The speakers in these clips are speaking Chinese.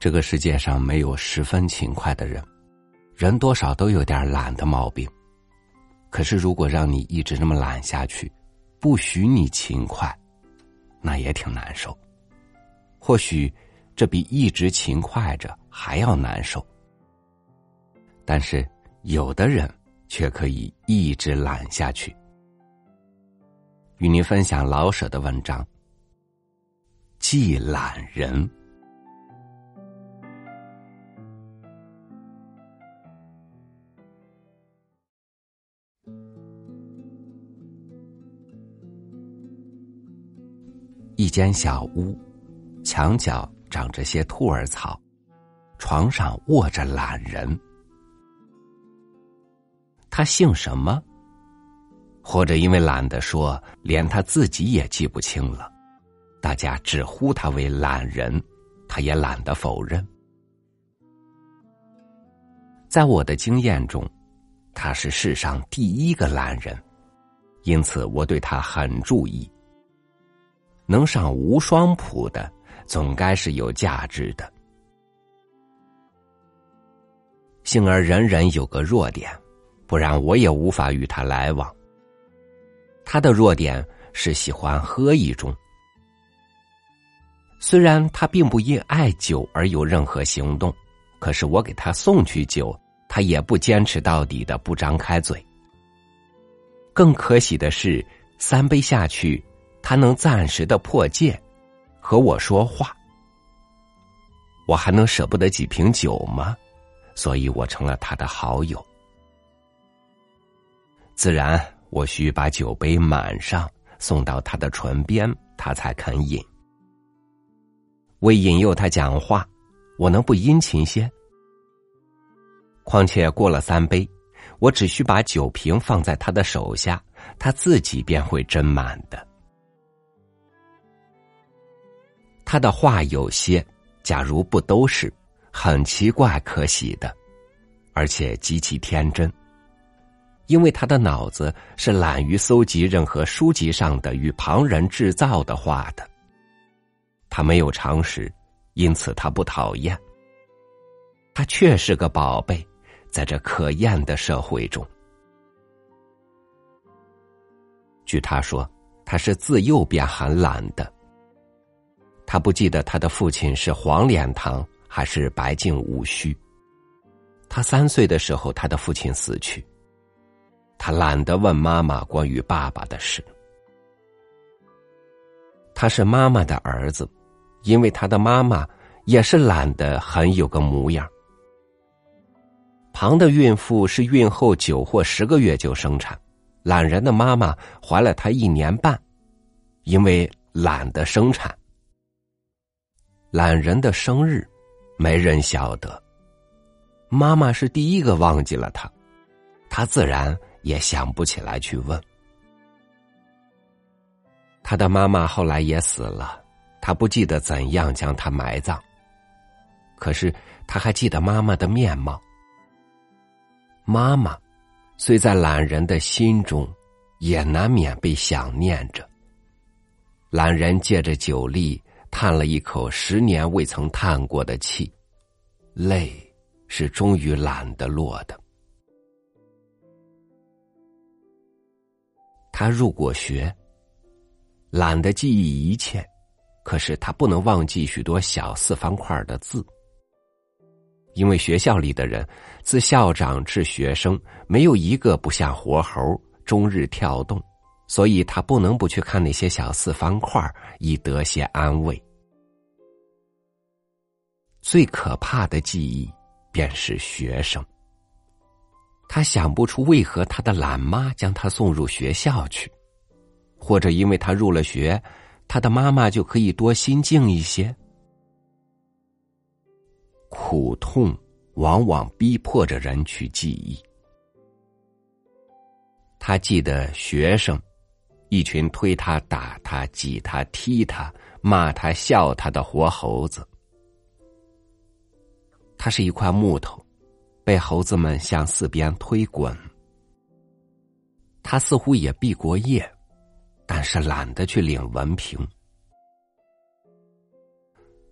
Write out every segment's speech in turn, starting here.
这个世界上没有十分勤快的人，人多少都有点懒的毛病。可是，如果让你一直这么懒下去，不许你勤快，那也挺难受。或许，这比一直勤快着还要难受。但是，有的人却可以一直懒下去。与您分享老舍的文章《既懒人》。一间小屋，墙角长着些兔儿草，床上卧着懒人。他姓什么？或者因为懒得说，连他自己也记不清了。大家只呼他为懒人，他也懒得否认。在我的经验中，他是世上第一个懒人，因此我对他很注意。能上无双谱的，总该是有价值的。幸而人人有个弱点，不然我也无法与他来往。他的弱点是喜欢喝一盅，虽然他并不因爱酒而有任何行动，可是我给他送去酒，他也不坚持到底的不张开嘴。更可喜的是，三杯下去。他能暂时的破戒，和我说话，我还能舍不得几瓶酒吗？所以我成了他的好友。自然，我需把酒杯满上，送到他的唇边，他才肯饮。为引诱他讲话，我能不殷勤些？况且过了三杯，我只需把酒瓶放在他的手下，他自己便会斟满的。他的话有些，假如不都是，很奇怪可喜的，而且极其天真。因为他的脑子是懒于搜集任何书籍上的与旁人制造的话的。他没有常识，因此他不讨厌。他确是个宝贝，在这可厌的社会中。据他说，他是自幼便很懒的。他不记得他的父亲是黄脸堂还是白净无须。他三岁的时候，他的父亲死去。他懒得问妈妈关于爸爸的事。他是妈妈的儿子，因为他的妈妈也是懒得很有个模样。旁的孕妇是孕后九或十个月就生产，懒人的妈妈怀了他一年半，因为懒得生产。懒人的生日，没人晓得。妈妈是第一个忘记了他，他自然也想不起来去问。他的妈妈后来也死了，他不记得怎样将他埋葬。可是他还记得妈妈的面貌。妈妈，虽在懒人的心中，也难免被想念着。懒人借着酒力。叹了一口十年未曾叹过的气，泪是终于懒得落的。他入过学，懒得记忆一切，可是他不能忘记许多小四方块的字，因为学校里的人，自校长至学生，没有一个不像活猴，终日跳动。所以他不能不去看那些小四方块，以得些安慰。最可怕的记忆便是学生。他想不出为何他的懒妈将他送入学校去，或者因为他入了学，他的妈妈就可以多心静一些。苦痛往往逼迫着人去记忆。他记得学生。一群推他、打他、挤他、踢他、骂他、笑他的活猴子。他是一块木头，被猴子们向四边推滚。他似乎也毕过业，但是懒得去领文凭。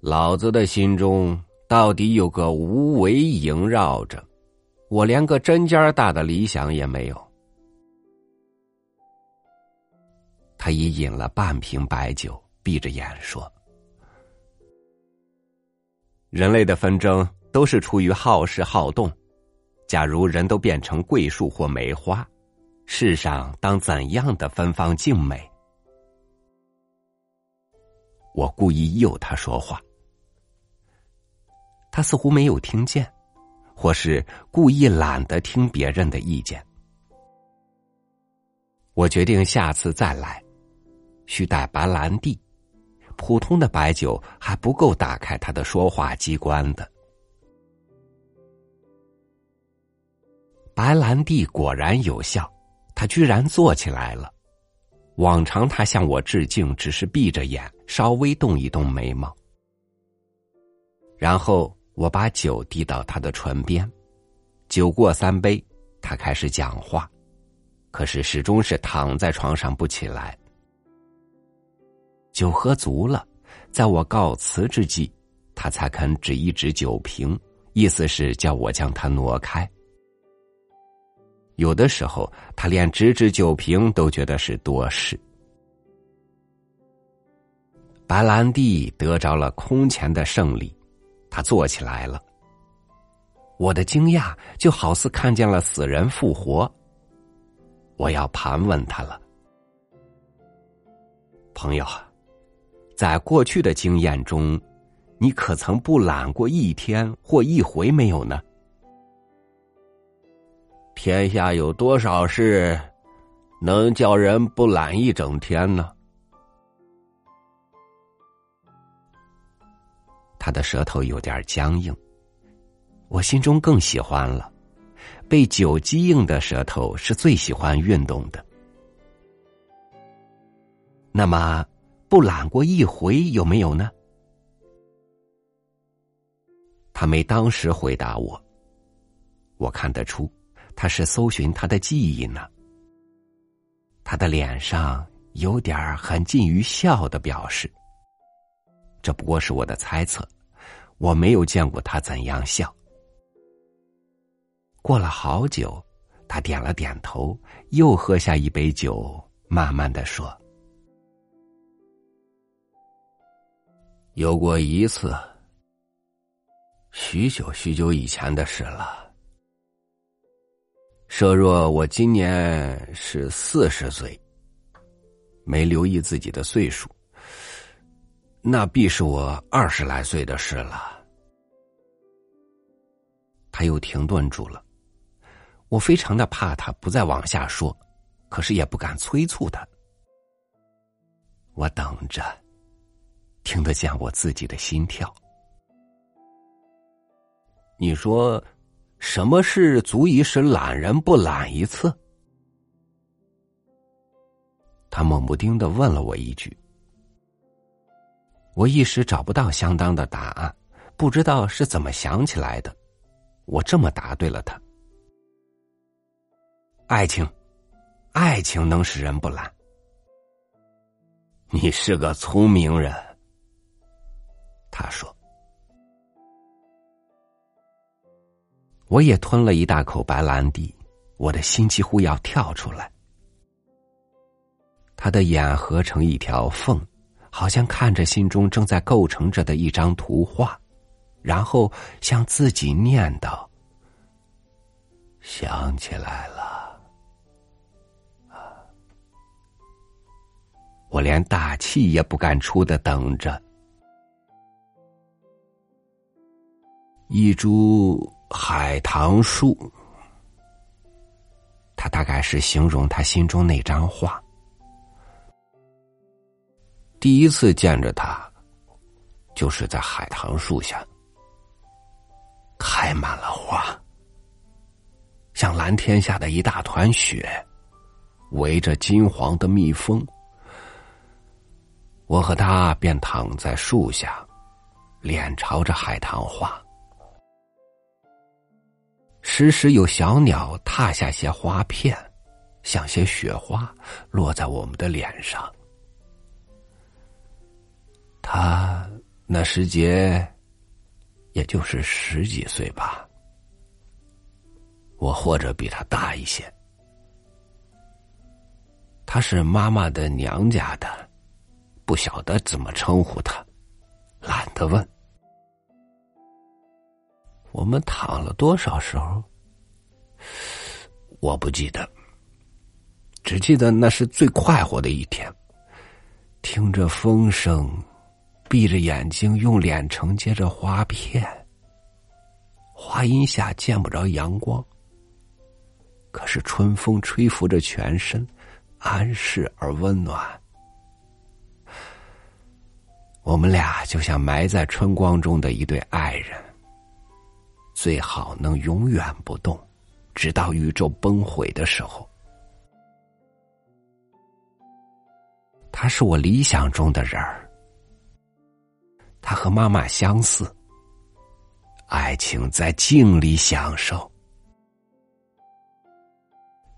老子的心中到底有个无为萦绕着，我连个针尖大的理想也没有。已饮了半瓶白酒，闭着眼说：“人类的纷争都是出于好事好动。假如人都变成桂树或梅花，世上当怎样的芬芳静美？”我故意诱他说话，他似乎没有听见，或是故意懒得听别人的意见。我决定下次再来。需带白兰地，普通的白酒还不够打开他的说话机关的。白兰地果然有效，他居然坐起来了。往常他向我致敬，只是闭着眼，稍微动一动眉毛。然后我把酒递到他的唇边，酒过三杯，他开始讲话，可是始终是躺在床上不起来。酒喝足了，在我告辞之际，他才肯指一指酒瓶，意思是叫我将它挪开。有的时候，他连指指酒瓶都觉得是多事。白兰地得着了空前的胜利，他坐起来了。我的惊讶就好似看见了死人复活。我要盘问他了，朋友。在过去的经验中，你可曾不懒过一天或一回没有呢？天下有多少事能叫人不懒一整天呢？他的舌头有点僵硬，我心中更喜欢了。被酒激硬的舌头是最喜欢运动的。那么。不懒过一回有没有呢？他没当时回答我。我看得出他是搜寻他的记忆呢。他的脸上有点很近于笑的表示。这不过是我的猜测，我没有见过他怎样笑。过了好久，他点了点头，又喝下一杯酒，慢慢的说。有过一次，许久许久以前的事了。设若我今年是四十岁，没留意自己的岁数，那必是我二十来岁的事了。他又停顿住了，我非常的怕他不再往下说，可是也不敢催促他。我等着。听得见我自己的心跳。你说，什么事足以使懒人不懒一次？他猛不丁的问了我一句，我一时找不到相当的答案，不知道是怎么想起来的。我这么答对了他：爱情，爱情能使人不懒。你是个聪明人。他说：“我也吞了一大口白兰地，我的心几乎要跳出来。他的眼合成一条缝，好像看着心中正在构成着的一张图画，然后向自己念叨：‘想起来了。’我连大气也不敢出的等着。”一株海棠树，他大概是形容他心中那张画。第一次见着他，就是在海棠树下，开满了花，像蓝天下的一大团雪，围着金黄的蜜蜂。我和他便躺在树下，脸朝着海棠花。时时有小鸟踏下些花片，像些雪花落在我们的脸上。他那时节也就是十几岁吧。我或者比他大一些。他是妈妈的娘家的，不晓得怎么称呼他，懒得问。我们躺了多少时候？我不记得，只记得那是最快活的一天。听着风声，闭着眼睛用脸承接着花片，花荫下见不着阳光，可是春风吹拂着全身，安适而温暖。我们俩就像埋在春光中的一对爱人，最好能永远不动。直到宇宙崩毁的时候，他是我理想中的人儿。他和妈妈相似，爱情在镜里享受。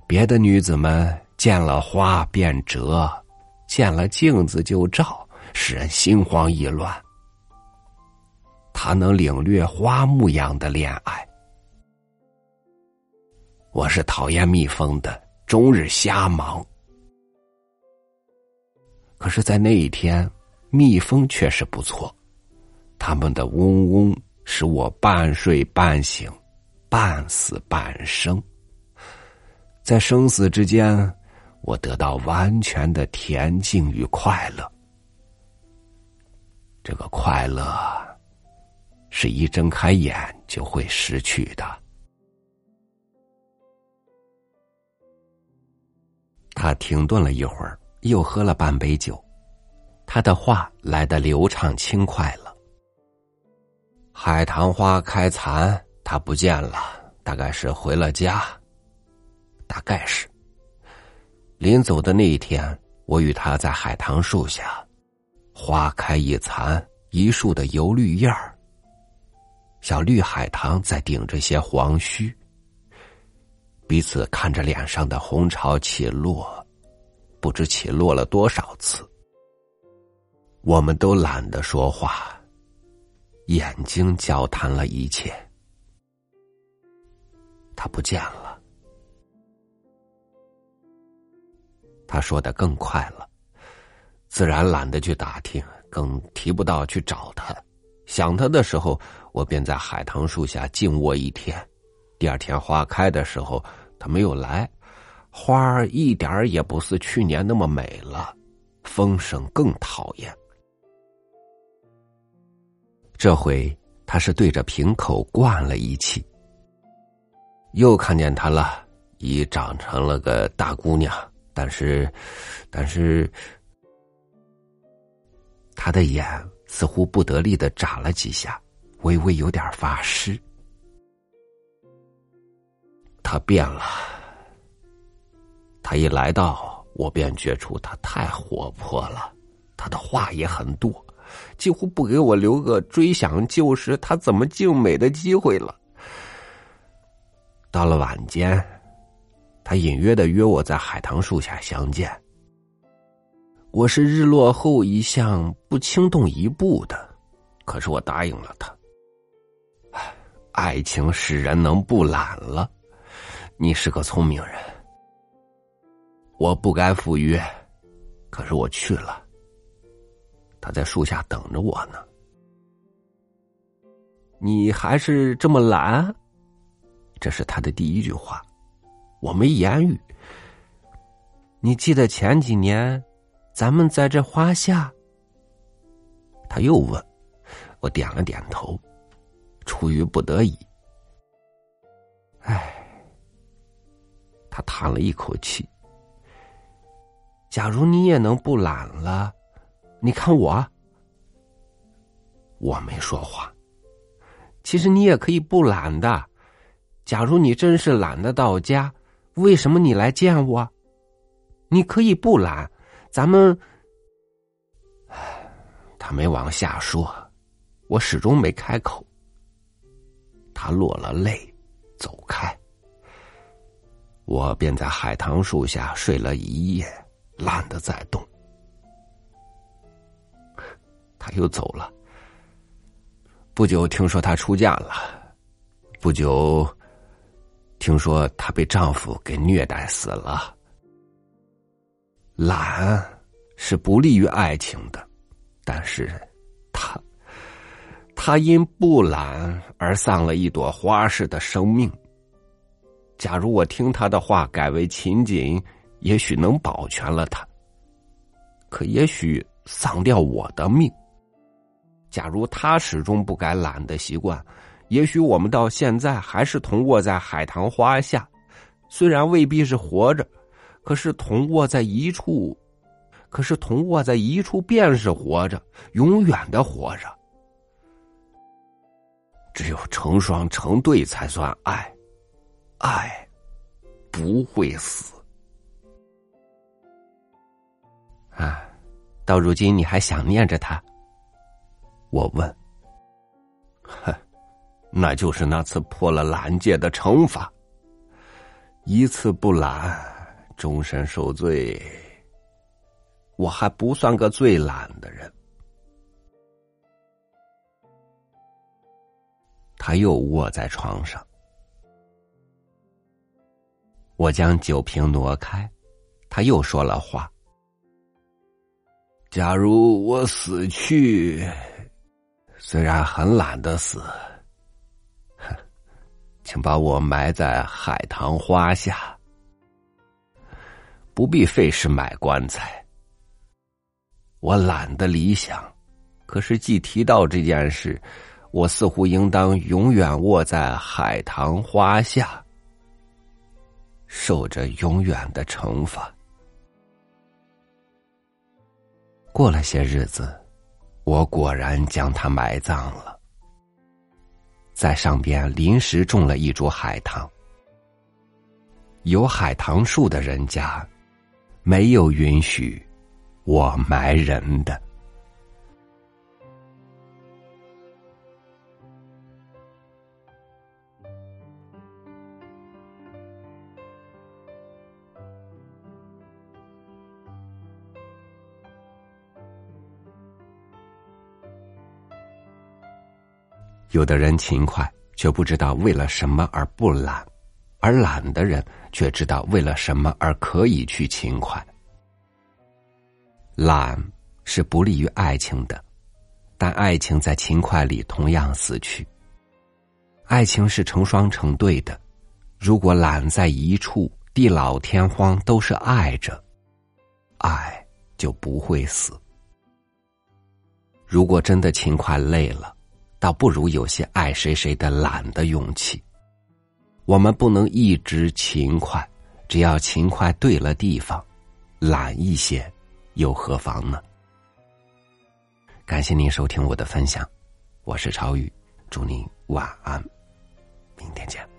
别的女子们见了花便折，见了镜子就照，使人心慌意乱。他能领略花木样的恋爱。我是讨厌蜜蜂的，终日瞎忙。可是，在那一天，蜜蜂却是不错，它们的嗡嗡使我半睡半醒，半死半生。在生死之间，我得到完全的恬静与快乐。这个快乐，是一睁开眼就会失去的。他停顿了一会儿，又喝了半杯酒，他的话来得流畅轻快了。海棠花开残，他不见了，大概是回了家。大概是。临走的那一天，我与他在海棠树下，花开一残，一树的油绿叶儿。小绿海棠在顶着些黄须。彼此看着脸上的红潮起落，不知起落了多少次。我们都懒得说话，眼睛交谈了一切。他不见了，他说的更快了，自然懒得去打听，更提不到去找他。想他的时候，我便在海棠树下静卧一天。第二天花开的时候。他没有来，花儿一点儿也不似去年那么美了，风声更讨厌。这回他是对着瓶口灌了一气，又看见他了，已长成了个大姑娘，但是，但是，他的眼似乎不得力的眨了几下，微微有点发湿。他变了，他一来到，我便觉出他太活泼了，他的话也很多，几乎不给我留个追想旧时他怎么静美的机会了。到了晚间，他隐约的约我在海棠树下相见。我是日落后一向不轻动一步的，可是我答应了他。爱情使人能不懒了。你是个聪明人，我不该赴约，可是我去了。他在树下等着我呢。你还是这么懒？这是他的第一句话，我没言语。你记得前几年，咱们在这花下？他又问，我点了点头，出于不得已。唉。他叹了一口气。假如你也能不懒了，你看我，我没说话。其实你也可以不懒的。假如你真是懒得到家，为什么你来见我？你可以不懒，咱们。他没往下说，我始终没开口。他落了泪，走开。我便在海棠树下睡了一夜，懒得再动。他又走了。不久听说她出嫁了，不久听说她被丈夫给虐待死了。懒是不利于爱情的，但是他，他因不懒而丧了一朵花似的生命。假如我听他的话，改为勤谨，也许能保全了他。可也许丧掉我的命。假如他始终不改懒的习惯，也许我们到现在还是同卧在海棠花下，虽然未必是活着，可是同卧在一处，可是同卧在一处便是活着，永远的活着。只有成双成对才算爱，爱不会死。啊，到如今你还想念着他？我问。哼，那就是那次破了懒戒的惩罚。一次不懒，终身受罪。我还不算个最懒的人。他又卧在床上，我将酒瓶挪开，他又说了话。假如我死去，虽然很懒得死，哼，请把我埋在海棠花下，不必费事买棺材。我懒得理想，可是既提到这件事，我似乎应当永远卧在海棠花下，受着永远的惩罚。过了些日子，我果然将它埋葬了，在上边临时种了一株海棠。有海棠树的人家，没有允许我埋人的。有的人勤快，却不知道为了什么而不懒；而懒的人却知道为了什么而可以去勤快。懒是不利于爱情的，但爱情在勤快里同样死去。爱情是成双成对的，如果懒在一处，地老天荒都是爱着，爱就不会死。如果真的勤快累了，倒不如有些爱谁谁的懒的勇气。我们不能一直勤快，只要勤快对了地方，懒一些又何妨呢？感谢您收听我的分享，我是超宇，祝您晚安，明天见。